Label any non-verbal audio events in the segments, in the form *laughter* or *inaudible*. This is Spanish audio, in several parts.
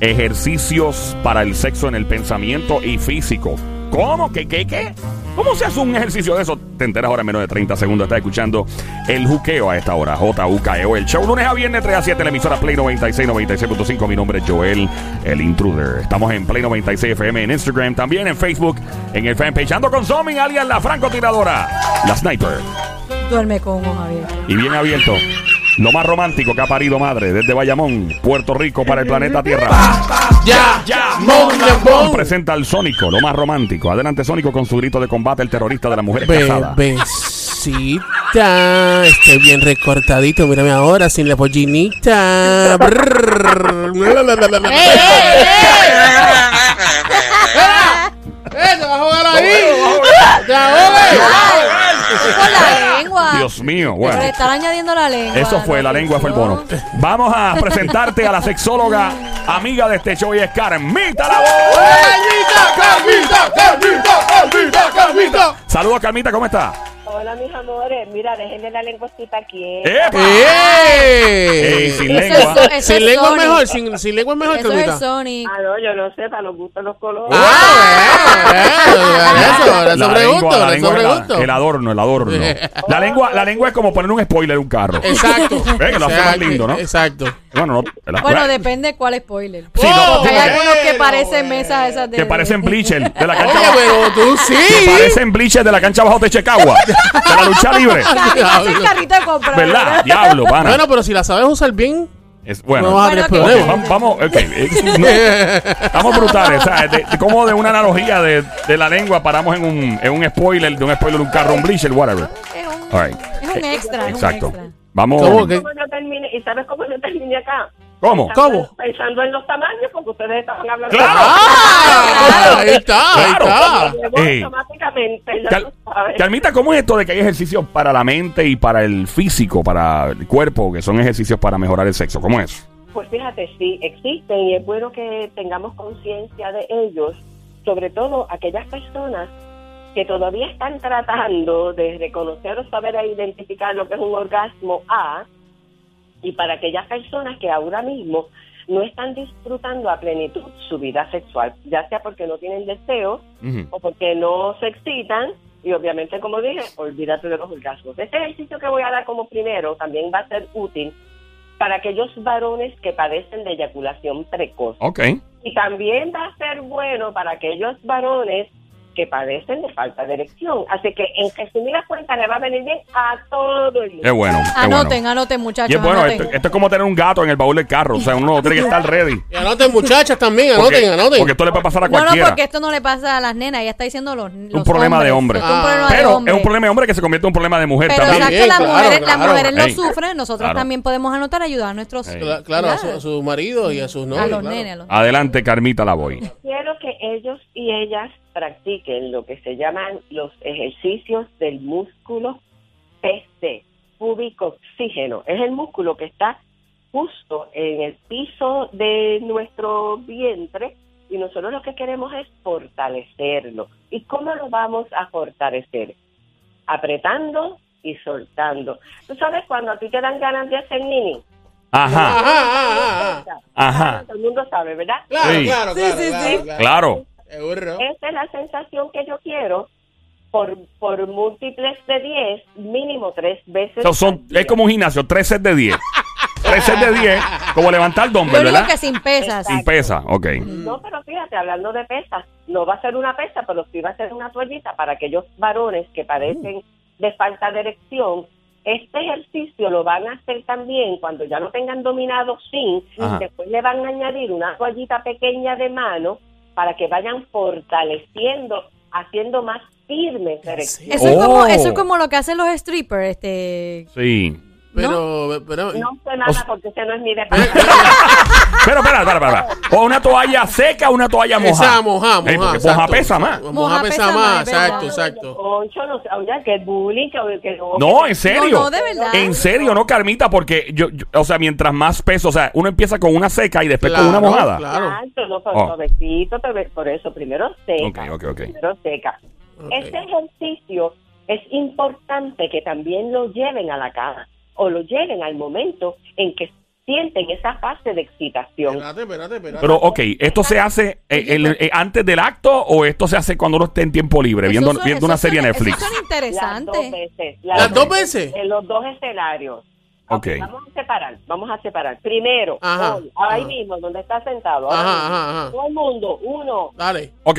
Ejercicios para el sexo en el pensamiento y físico. ¿Cómo? ¿Qué, qué, qué? ¿Cómo se hace un ejercicio de eso? Te enteras ahora en menos de 30 segundos. Estás escuchando el juqueo a esta hora. J-U-K-E-O. El show lunes a viernes 3 a 7 en la emisora Play 96, 96.5. Mi nombre es Joel, el intruder. Estamos en Play 96 FM en Instagram, también en Facebook, en el fanpage. Ando con Zombie, alias la francotiradora, la sniper. Duerme con ojos abiertos. Y bien abierto. Lo más romántico que ha parido madre desde Bayamón, Puerto Rico para el planeta Tierra. Ya, Ya, mon, mon. Presenta al Sónico, lo más romántico. Adelante, Sónico, con su grito de combate, el terrorista de las mujeres casadas. Bebecita, estoy bien recortadito, mírame ahora sin la pollinita. Brrr. ¡Eh, te vas a jugar ahí! ¡Te Con la lengua. Dios mío, Pero le bueno. están añadiendo la lengua. Eso fue, la lengua fue el bono. Vamos a presentarte a la sexóloga, amiga de este show y es Carmita la voz. ¡Carmita, Carmita, Carmita, Carmita! Saludos, Carmita, ¿cómo está? Hola, mis amores. Mira, déjenle la lengüecita aquí. ¡Eh! Sin Eso lengua. es- eso Sin es lengua es mejor, sin, sin lengua es mejor, Eso es el Carmita. Sonic. Ah, no, yo no sé, para los gustos los colores. Ah, bueno, eso, La eso lengua, pregunto, la eso lengua es la- pregunto. el adorno, el adorno. *laughs* La lengua, la lengua es como poner un spoiler en un carro. Exacto. Ve que lo hace más lindo, ¿no? Exacto. Bueno, no. Bueno, depende cuál spoiler. Sí, no, Oh, Hay algunos que parecen mesas esas de... que parecen bleacher de la cancha Oye, bajo. pero tú Que sí. parecen bleacher de la cancha bajo de Checagua. De la lucha libre. Carrito, de compra. ¿Verdad? Diablo, pana. Bueno, pero si la sabes usar bien, Es, no bueno, vas a tener Bueno, Ok, que- problemas. vamos, vamos, ok. eh, no, estamos brutales, ¿sabes? De, de cómo de una analogía de, de la lengua paramos en un, en un spoiler, de un spoiler de un carro, un bleacher, whatever. Es un, All right. es un extra. es un Exacto. extra. Vamos. ¿Cómo que? ¿Cómo yo terminé? ¿Y sabes cómo yo terminé acá? ¿Cómo? Pensando- ¿Cómo? Pensando en los tamaños, porque ustedes estaban hablando ¡Claro! ¡Ah! Ahí está, ahí Claro. está. voz Ey. automáticamente, ya Cal-. Calmita, ¿cómo es esto de que hay ejercicios para la mente y para el físico, para el cuerpo, que son ejercicios para mejorar el sexo? ¿Cómo es? Pues fíjate, sí, existen y es bueno que tengamos conciencia de ellos, sobre todo aquellas personas que todavía están tratando de reconocer o saber e identificar lo que es un orgasmo A, y para aquellas personas que ahora mismo no están disfrutando a plenitud su vida sexual, ya sea porque no tienen deseo o porque no se excitan y obviamente como dije, olvídate de los orgasmos. Este ejercicio que voy a dar como primero también va a ser útil para aquellos varones que padecen de eyaculación precoz. Y también va a ser bueno para aquellos varones que padecen de falta de erección. Así que en resumidas cuentas le va a venir bien a todo el mundo. Es bueno. Anoten, bueno. anoten, muchachos. Y es bueno, anoten. esto, esto es como tener un gato en el baúl del carro. O sea, uno tiene que estar ready. Y anoten, muchachas, también, Porque, anoten, anoten. porque esto le puede pasar a No, no, cualquiera. porque esto no le pasa a las nenas. Ella está diciendo los, los problema de hombres. hombre. Es un problema Ah. de Pero hombre. es un problema de hombre que se convierte en un problema de mujer Pero también. exacto, las Claro, mujeres, claro. las mujeres lo Ey, sufren. Nosotros claro. también podemos anotar, ayudar a nuestros... Claro, a su, Claro. a su marido y a sus novios. a los claro. nenes. a los- Adelante, Carmita, la voy. Quiero que ellos y ellas practiquen lo que se llaman los ejercicios del músculo PC, púbico oxígeno. Es el músculo que está justo en el piso de nuestro vientre y nosotros lo que queremos es fortalecerlo. ¿Y cómo lo vamos a fortalecer? Apretando y soltando. ¿Tú sabes cuando a ti te dan ganas de hacer nini? Ajá. Ajá, ajá, ajá. Ajá. Todo el mundo sabe, ¿verdad? Claro, Sí. claro, Sí, claro, sí, claro, sí. claro. Claro. Seguro. Esa es la sensación que yo quiero por, por múltiples de 10, mínimo tres veces. Son, es como un gimnasio, tres sets de 10. Tres sets de 10, como levantar dumbbell, ¿verdad? que sin pesas. Sin pesa, ok. No, pero fíjate, hablando de pesas, no va a ser una pesa, pero sí va a ser una toallita para aquellos varones que padecen de falta de erección. Este ejercicio lo van a hacer también cuando ya lo tengan dominado sin, Ajá. y después le van a añadir una toallita pequeña de mano para que vayan fortaleciendo, haciendo más firme esa erección. Eso, es Oh. como, eso es como lo que hacen los strippers. Este, Sí. Pero, pero, No sé nada O sea- porque ese no es mi departamento. Pero, espera, espera, espera. O una toalla seca o una toalla mojada. Esa moja, moja. Ey, porque exacto. moja pesa más. Moja, Moja pesa, pesa más, más, exacto, exacto. Concho, no sé, oye, que es bullying, que, que no. No, en serio. No, no, de verdad. En serio, no, Carmita, porque yo, yo- o sea, mientras más peso, o sea, uno empieza con una seca y después con una Claro, mojada. Claro. Exacto, no, Oh. suavecito, por eso, primero seca. Ok, ok, ok. Primero seca. Ok. Este ejercicio es importante que también lo lleven a la cama o lo lleven al momento en que sienten esa fase de excitación. Espérate, espérate, espérate. Pero, ok, ¿esto se hace eh, el- eh, antes del acto o esto se hace cuando uno esté en tiempo libre, viendo, viendo una serie Netflix? Eso Las dos veces. ¿Las dos veces? En los dos escenarios. Ok. Vamos a separar, vamos a separar. Primero, Ajá, hoy, ahí ajá. mismo, donde está sentado. ahora Ajá, mismo. ajá, ajá. Todo el mundo, uno, Dale. Ok,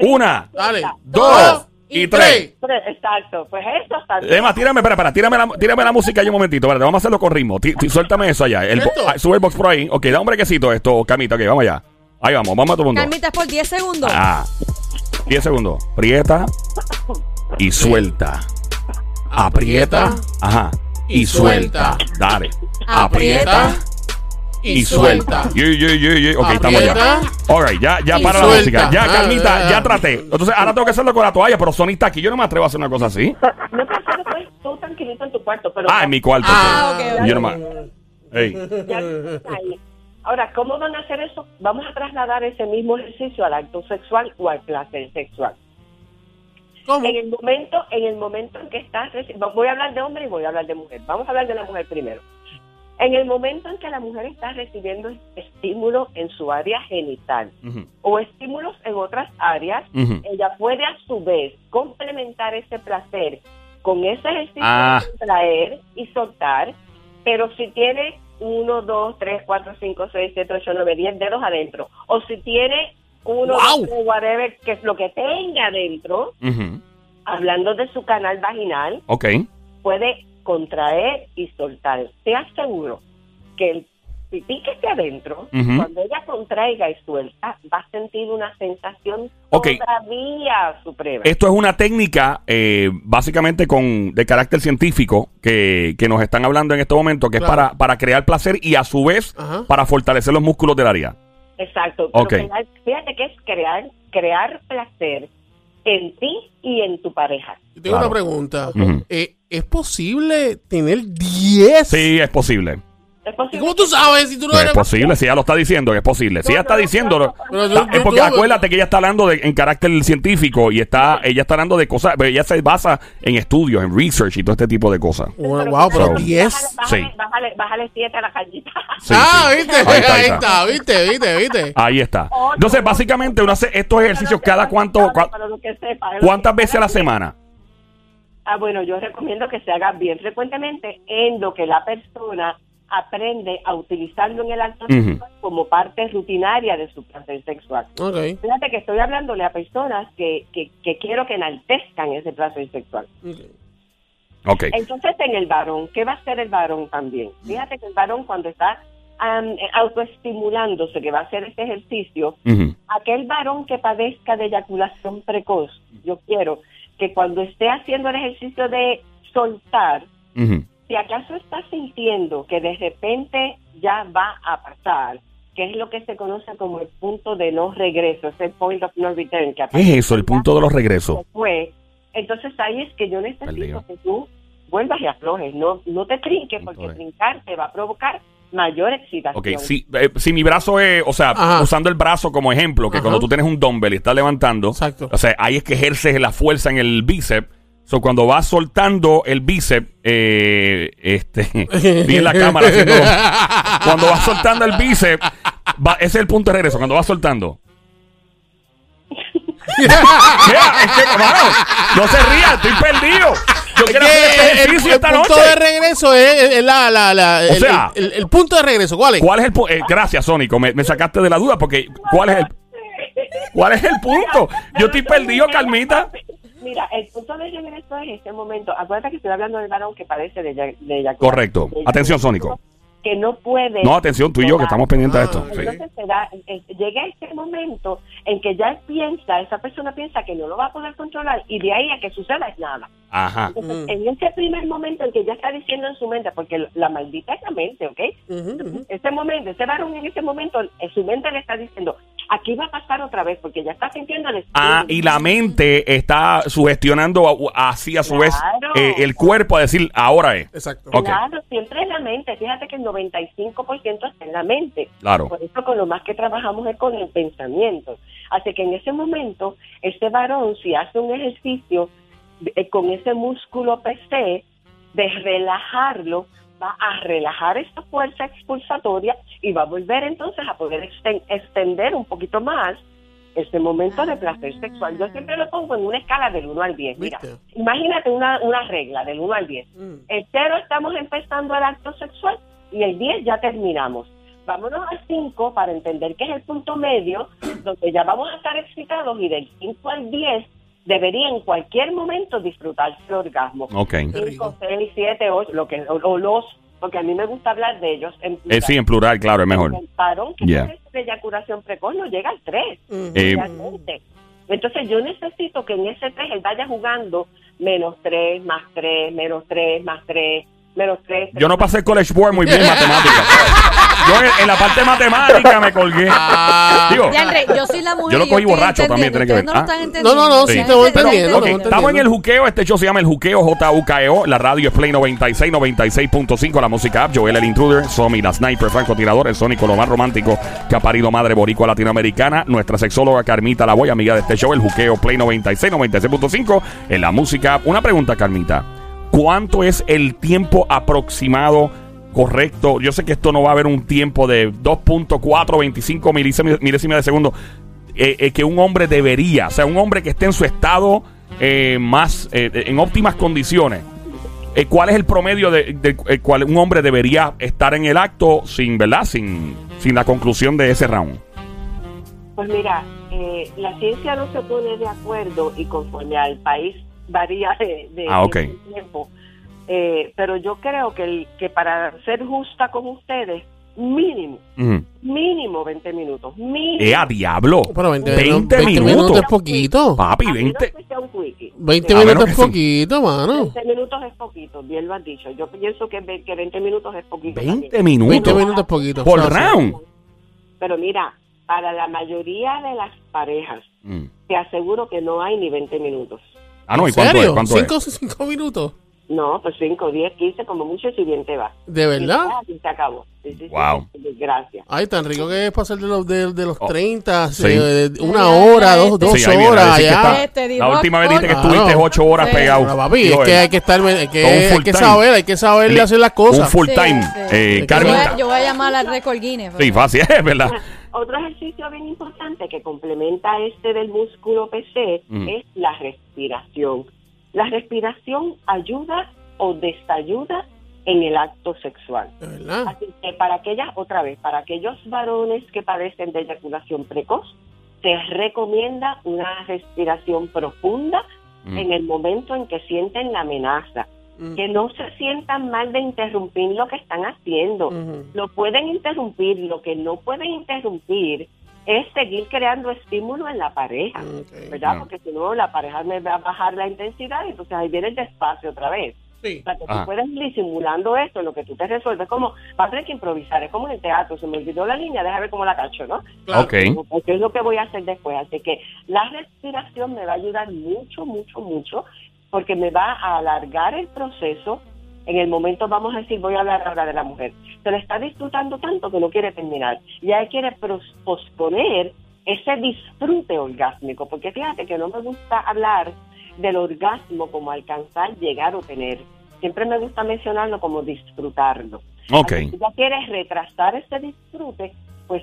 Una, Dale. dos y tres. tres, exacto. Pues eso está Emma, tírame, espera, espera, tírame la, tírame la música ahí un momentito, espérate, vamos a hacerlo con ritmo. Tí- tí- suéltame eso allá. Ah, sube el box por ahí. Ok, da un brequecito esto, Camita, ok, vamos allá. Ahí vamos, vamos a el mundo. Carmita es por 10 segundos. Ah, 10 segundos. Prieta y suelta. Aprieta. Ajá. Y suelta. Dale. Aprieta. Y suelta. Yeah, yeah, yeah, yeah. Ok, estamos ya. All right, ya, ya Y para la música. Ya, Ah, Carmita, ah, ya ah. traté. Entonces, ahora tengo que hacerlo con la toalla, pero Sony está aquí. Yo no me atrevo a hacer una cosa así. No puedes hacer después tú tranquilito en tu cuarto, pero Ah, en mi cuarto. Ah, sí. ok. Yo no me- Ey. ya está ahí. Ahora, ¿cómo van a hacer eso? Vamos a trasladar ese mismo ejercicio al acto sexual o al placer sexual. ¿Cómo? En el momento, en el momento en que estás, voy a hablar de hombre y voy a hablar de mujer. Vamos a hablar de la mujer primero. En el momento en que la mujer está recibiendo estímulo en su área genital o estímulos en otras áreas, ella puede a su vez complementar ese placer con ese ejercicio Ah. de contraer y soltar, pero si tiene uno, dos, tres, cuatro, cinco, seis, siete, ocho, nueve, diez dedos adentro, o si tiene uno, ¡Wow! dos, whatever, que es lo que tenga adentro, Ujú. hablando de su canal vaginal, Ok. puede contraer y soltar. Te aseguro que el pipí que esté adentro, cuando ella contraiga y suelta, va a sentir una sensación todavía suprema. Esto es una técnica eh, básicamente con de carácter científico que, que nos están hablando en este momento, que Claro. es para, para crear placer y a su vez para fortalecer los músculos del área. Exacto. Pero Ok. crear- fíjate que es crear, crear placer en ti y en tu pareja. Yo tengo Claro. una pregunta. Eh, ¿Es posible tener 10? Sí, es posible. ¿Es ¿Y posible cómo tú sabes si tú no Es posible, si ella lo está diciendo, que es posible. Si ella está yo- es porque acuérdate que ella está hablando de, en carácter científico y está ella está hablando de cosas, pero ella se basa en estudios, en research y todo este tipo de cosas. Wow, wow, pero So- 10. Bájale, Sí. bájale, bájale siete a la callita. Sí, ah, sí. viste, Ahí está, ahí está, está. viste, viste, viste. Ahí está. Ocho, Entonces, básicamente, uno hace estos ejercicios cada cuánto, cua- Para lo que sepa, ¿cuántas veces a la semana? Ah, bueno, yo recomiendo que se haga bien frecuentemente en lo que la persona aprende a utilizarlo en el acto sexual como parte rutinaria de su placer sexual. Ok. Fíjate que estoy hablándole a personas que, que, que quiero que enaltezcan ese placer sexual. ok. Ok. Entonces, en el varón, ¿qué va a hacer el varón también? Fíjate que el varón cuando está am, autoestimulándose, que va a hacer este ejercicio, aquel varón que padezca de eyaculación precoz, yo quiero que cuando esté haciendo el ejercicio de soltar. Si acaso está sintiendo que de repente ya va a pasar, que es lo que se conoce como el punto de no regreso, ese point of no return, que ¿Qué es eso? El punto de los regresos. fue, entonces ahí es que yo Perdido. necesito que tú vuelvas y aflojes, no, no te trinques, porque de- trincar te va a provocar mayor excitación. Ok, si, eh, si mi brazo es, o sea, Ajá. usando el brazo como ejemplo, que Ajá. cuando tú tienes un dumbbell y estás levantando, Exacto. o sea, ahí es que ejerces la fuerza en el bíceps. So, cuando vas soltando el bíceps, eh, este, *laughs* vi en la cámara cuando vas soltando el bíceps, va- ese es el punto de regreso, cuando vas soltando. Es que, no se ría, estoy perdido. Yo quiero hacer este el, ejercicio el esta punto noche. de regreso es, es la, la, la- el, sea- el- punto de regreso, ¿cuál es? ¿Cuál es el punto? gracias, Sónico. Me, me sacaste de la duda porque ¿cuál es el cuál es el punto? Yo estoy perdido, Carmita. Mira, el punto de regreso es este momento. Acuérdate que estoy hablando del varón que padece de, de eyaculación. Correcto. De Atención, Sónico. Que no puede. No, atención, tú y yo que estamos pendientes de esto. Ah, Sí. Entonces se da- eh, llega este momento en que ya él piensa, esa persona piensa que no lo va a poder controlar y de ahí a que suceda es nada. Ajá. Entonces, Mm. en ese primer momento en que ya está diciendo en su mente, porque la maldita es la mente, ¿ok? Ujú, ujú. Ese momento, ese varón en ese momento, en su mente le está diciendo, aquí va a pasar otra vez, porque ya está sintiendo el Ah, y la mente está sugestionando así a su vez eh, el cuerpo a decir ahora es. Exacto. Ok. Claro, siempre es la mente. Fíjate que el 95% está en la mente. Claro. Por eso con lo más que trabajamos es con el pensamiento. Así que en ese momento, este varón, si hace un ejercicio eh, con ese músculo PC, de relajarlo, va a relajar esta fuerza expulsatoria y va a volver entonces a poder exten- extender un poquito más este momento de placer sexual. Yo siempre lo pongo en una escala del 1 al 10. Mira, ¿Viste? imagínate una, una regla del 1 al 10. Mm. El 0 estamos empezando el acto sexual y el 10 ya terminamos. Vámonos al 5 para entender que es el punto medio, donde ya vamos a estar excitados y del 5 al 10 debería en cualquier momento disfrutarse el orgasmo. Ok. Qué rico. 5, 6, 7, 8, lo que, o, o los, porque a mí me gusta hablar de ellos en Eh, sí, en plural, claro, es mejor. El varón que Yeah. tiene esta eyaculación precoz no llega al 3 Mm. Eh, realmente. Entonces yo necesito que en ese 3 él vaya jugando menos 3, más 3, menos 3, más 3, menos 3. Yo no pasé el college board muy bien en matemáticas. Yo en, en la parte matemática me colgué. Ah. Digo, yo soy la mujer. Yo lo y cogí estoy borracho también, tiene que entendiendo. ver. Ustedes Ah. No, lo están entendiendo. No, no, no, sí te voy entendiendo, Ok, voy estamos en el entendiendo. juqueo. Este show se llama el juqueo JUKEO. La radio es Play 96, 96.5. La música app. Joel el Intruder. Somi, la sniper, francotirador. El sónico, lo más romántico que ha parido madre boricua latinoamericana. Nuestra sexóloga Carmita La Boy, amiga de este show. El juqueo Play 96, 96.5. En la música app. Una pregunta, Carmita. ¿Cuánto es el tiempo aproximado? Correcto, yo sé que esto no va a haber un tiempo de 2.425 milésimas milésimas de segundo eh, eh, que un hombre debería, o sea, un hombre que esté en su estado eh, más, eh, en óptimas condiciones. ¿Cuál es el promedio de, de- un hombre debería estar en el acto sin, ¿verdad? Sin, sin la conclusión de ese round. Pues mira, eh, la ciencia no se pone de acuerdo y conforme al país varía de, de- Ah, ok. de tiempo. Eh, pero yo creo que, el, que para ser justa con ustedes, mínimo, Ujú. mínimo 20 minutos. Mínimo. ¡Eh, a diablo! Pero 20, 20 20 minutos. minutos. es poquito. Papi, A menos 20. que sea un quickie. 20 A menos minutos es sí. poquito, mano. 20 minutos es poquito, bien lo has dicho. Yo pienso que, ve- que 20 minutos es poquito. 20 también. 20 minutos. minutos es poquito. Por O sea, round. Pero mira, para la mayoría de las parejas, Mm. te aseguro que no hay ni 20 minutos. Ah, no, ¿y ¿En cuánto es? serio? ¿Cuánto es? ¿Cinco, cinco minutos? No, pues 5, 10, 15, como mucho, si bien te va. ¿De verdad? Y se acabó. Sí, sí, sí, Wow. sí, Gracias. Ay, tan rico que es pasar de los, de, de los Oh, 30, sí. eh, una hora, dos, dos Sí, horas, está- Este, La última vez dijiste que Claro. estuviste 8 horas Sí. pegado. Bueno, papi, es que hay que estar, hay que, un full hay que saber, hay que saber Le- hacer las Un cosas. full Sí, time. sí. Eh, Yo voy, yo voy a llamar al récord Guinness. Sí, fácil, *laughs* es verdad. Otro ejercicio bien importante que complementa este del músculo PC Mm. es la respiración. La respiración ayuda o desayuda en el acto sexual. Así que para aquellas, otra vez, para aquellos varones que padecen de eyaculación precoz, se recomienda una respiración profunda Mm. en el momento en que sienten la amenaza. Mm. Que no se sientan mal de interrumpir lo que están haciendo. Lo pueden interrumpir, lo que no pueden interrumpir es seguir creando estímulo en la pareja, Ok. ¿verdad? Porque si no, la pareja me va a bajar la intensidad y entonces ahí viene el despacio otra vez. Sí. O sea, que Ajá. tú puedes ir disimulando esto, lo que tú te resuelves, como vas a tener que improvisar, es como en el teatro, se me olvidó la línea, déjame ver cómo la cacho, ¿no? Claro. Ok. Porque es lo que voy a hacer después. Así que la respiración me va a ayudar mucho, mucho, mucho, porque me va a alargar el proceso. En el momento, vamos a decir, voy a hablar ahora de la mujer. Se lo está disfrutando tanto que no quiere terminar. Ya él quiere posponer ese disfrute orgásmico, porque fíjate que no me gusta hablar del orgasmo como alcanzar, llegar o tener. Siempre me gusta mencionarlo como disfrutarlo. Ok. Si ella quiere retrasar ese disfrute, pues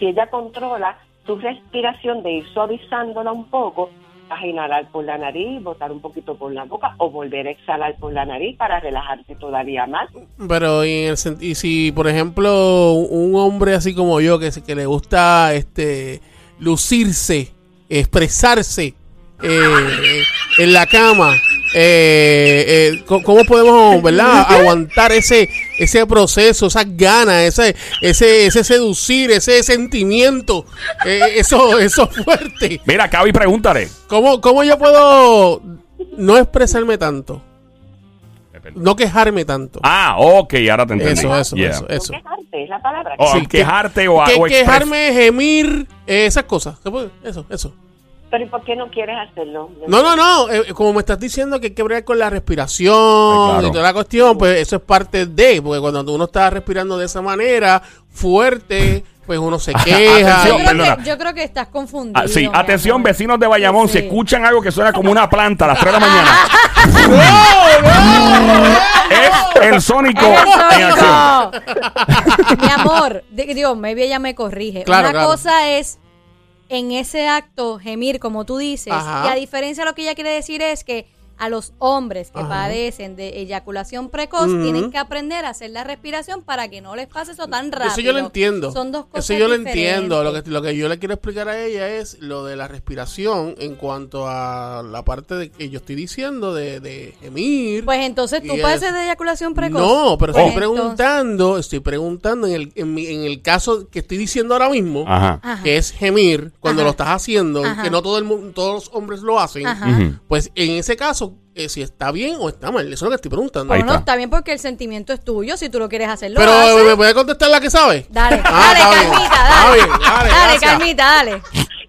si ella controla su respiración de ir suavizándola un poco, a inhalar por la nariz, botar un poquito por la boca o volver a exhalar por la nariz para relajarte todavía más. Pero en el y si, por ejemplo, un hombre así como yo, que, que le gusta este lucirse, expresarse eh, en la cama, eh, eh, ¿cómo podemos, verdad, *laughs* aguantar ese ese proceso, esas ganas, ese ese ese seducir, ese sentimiento, eh, eso eso fuerte? Mira, Cavi, pregúntale. ¿Cómo, ¿Cómo yo puedo no expresarme tanto? No quejarme tanto. Ah, ok, ahora te entendí. Eso, eso, Yeah. eso, eso. No quejarte, es la palabra. O Sí, quejarte o, Que o quejarme, gemir, eh, esas cosas. Eso, eso. Pero ¿y por qué no quieres hacerlo? No, no, no. eh, como me estás diciendo que hay que bregar con la respiración Ay, claro. y toda la cuestión, pues eso es parte de. Porque cuando uno está respirando de esa manera, fuerte, pues uno se *laughs* Atención, Yo queja. creo, que, yo creo que estás confundido. Ah, sí, atención, vecinos de Bayamón, si Sí. escuchan algo que suena como una planta a las 3 de la mañana, *laughs* es el sónico ¡Es el en acción. Mi amor, di- digo, maybe ella me corrige. Claro, Una claro. cosa es en ese acto gemir, como tú dices, Ajá. y a diferencia lo que ella quiere decir es que a los hombres que Ajá. padecen de eyaculación precoz tienen que aprender a hacer la respiración para que no les pase eso tan rápido. Eso yo lo entiendo. Son dos cosas Eso yo lo entiendo. Lo que, lo que yo le quiero explicar a ella es lo de la respiración en cuanto a la parte de que yo estoy diciendo de, de gemir. Pues entonces tú padeces es- de eyaculación precoz. No, pero Pues estoy entonces- preguntando, estoy preguntando en el, en, mi- en el caso que estoy diciendo ahora mismo, Ajá. Que es gemir cuando Ajá. lo estás haciendo, Ajá. que no todo el mu- todos los hombres lo hacen. Pues en ese caso, eh, si está bien o está mal, eso es lo que estoy preguntando. Ahí Bueno, está. está bien porque el sentimiento es tuyo. Si tú lo quieres hacer, lo Pero haces. ¿me puede contestar la que sabe? Dale, Ah, dale. Carmita, dale. bien, dale, Dale. Carmita, dale.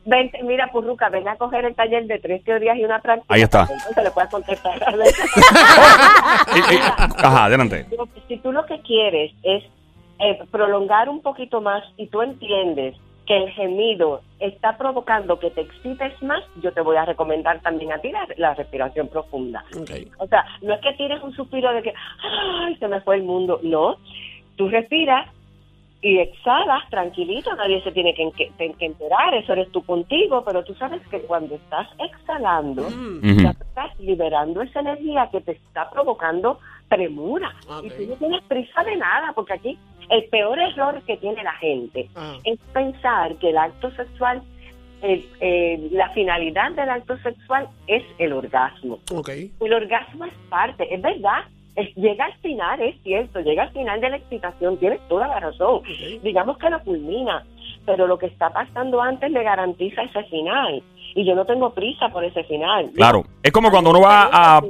Vente, mira, Purruca, ven a coger el taller de tres teorías y una práctica. Ahí está. Entonces le puedas contestar. *laughs* Y- y- ajá, adelante. Si tú lo que quieres es eh, prolongar un poquito más y tú entiendes que el gemido está provocando que te excites más, yo te voy a recomendar también a ti la, la respiración profunda. O sea, no es que tires un suspiro de que, ay, se me fue el mundo. No, tú respiras y exhalas tranquilito, nadie se tiene que, que- que enterar, eso eres tú contigo, pero tú sabes que cuando estás exhalando, Ujú. ya estás liberando esa energía que te está provocando premura. Y tú no tienes prisa de nada, porque aquí el peor error que tiene la gente Ajá. es pensar que el acto sexual, el- eh, la finalidad del acto sexual es el orgasmo. Ok. El orgasmo es parte, es verdad. Llega al final, es cierto, llega al final de la excitación, tienes toda la razón. Digamos que lo culmina, pero lo que está pasando antes me garantiza ese final. Y yo no tengo prisa por ese final. Claro, es como cuando uno va a,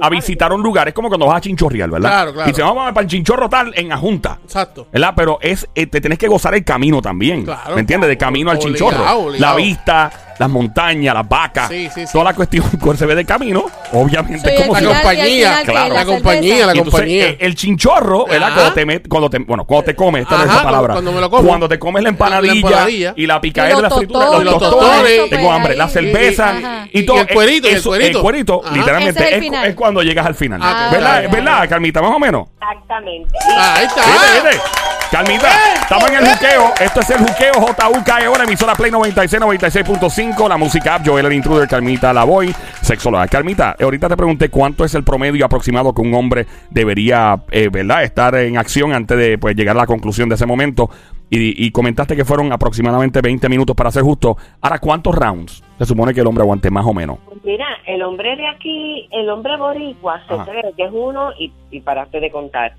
a visitar un lugar, es como cuando vas a Chinchorreal, ¿verdad? Claro, claro. Dice, vamos para el Chinchorro tal en Ajunta. Exacto. ¿Verdad? Pero es eh, te tienes que gozar el camino también. Claro. ¿Me entiendes? De camino al Obligado, chinchorro. obligado. La vista, las montañas, las vacas. Sí, sí, sí. Toda la cuestión *laughs* que se ve de camino, obviamente es como si- La al compañía, claro. La compañía, la compañía. eh, el chinchorro, ¿verdad? Cuando te, met- cuando te, bueno, cuando te comes, esta es esa palabra. cuando me lo como. Cuando te comes la empanadilla, La empanadilla. y la picadera Y de la los los tostones, tengo pues, hambre, ahí. la cerveza Y- y, y- todo. y el cuerito, y el cuerito. cuerito, Ajá. literalmente, es el es, final. es cuando llegas al final. Ah, ¿Verdad? ¿Verdad, Carmita? Más o menos. Exactamente. Ahí está. ¿Viste, viste? Carmita, estamos en el juqueo. Esto es el juqueo JUKEO, la emisora Play 96, 96.5. La música app, Joel el Intruder, Carmita La Voy, sexóloga. Carmita, eh, ahorita te pregunté cuánto es el promedio aproximado que un hombre debería, eh, ¿verdad?, estar en acción antes de pues, llegar a la conclusión de ese momento. Y, y comentaste que fueron aproximadamente 20 minutos para ser justo. Ahora, ¿cuántos rounds se supone que el hombre aguante más o menos? Pues Mira, el hombre de aquí, el hombre boricua, se Ajá. cree que es uno y, y paraste de contar.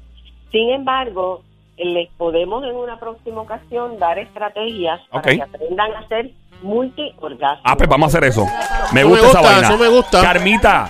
Sin embargo, les podemos en una próxima ocasión dar estrategias para Ok. que aprendan a hacer multiorgasmos. Ah, pues vamos a hacer eso. Me gusta, me esa gusta, vaina. eso me gusta. Carmita.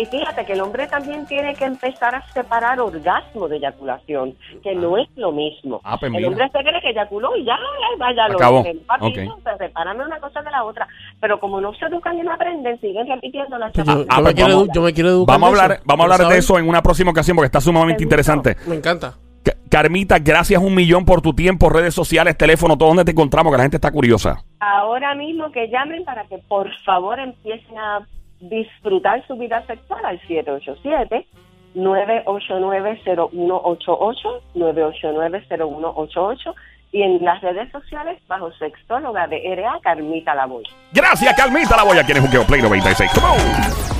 Y fíjate que el hombre también tiene que empezar a separar orgasmo de eyaculación, que no es lo mismo. Ah, pues el hombre se cree que eyaculó y ya, ya, vaya, lo Acabó. hice. Papi, Ok. no, se separan una cosa de la otra. Pero como no se educan y no aprenden, siguen repitiendo la Pues yo. Ah, yo pues vamos- yo me quiero educar. vamos a hablar, vamos a hablar de eso en una próxima ocasión porque está sumamente interesante. Me encanta. Ca- Carmita, gracias un millón por tu tiempo, redes sociales, teléfono, todo donde te encontramos, que la gente está curiosa. Ahora mismo que llamen para que por favor empiecen a disfrutar su vida sexual al 787 989-0188, 989-0188 y en las redes sociales bajo sextóloga de RA Carmita Lavoy. Gracias, Carmita, la voy a quien es Play 96. Come on.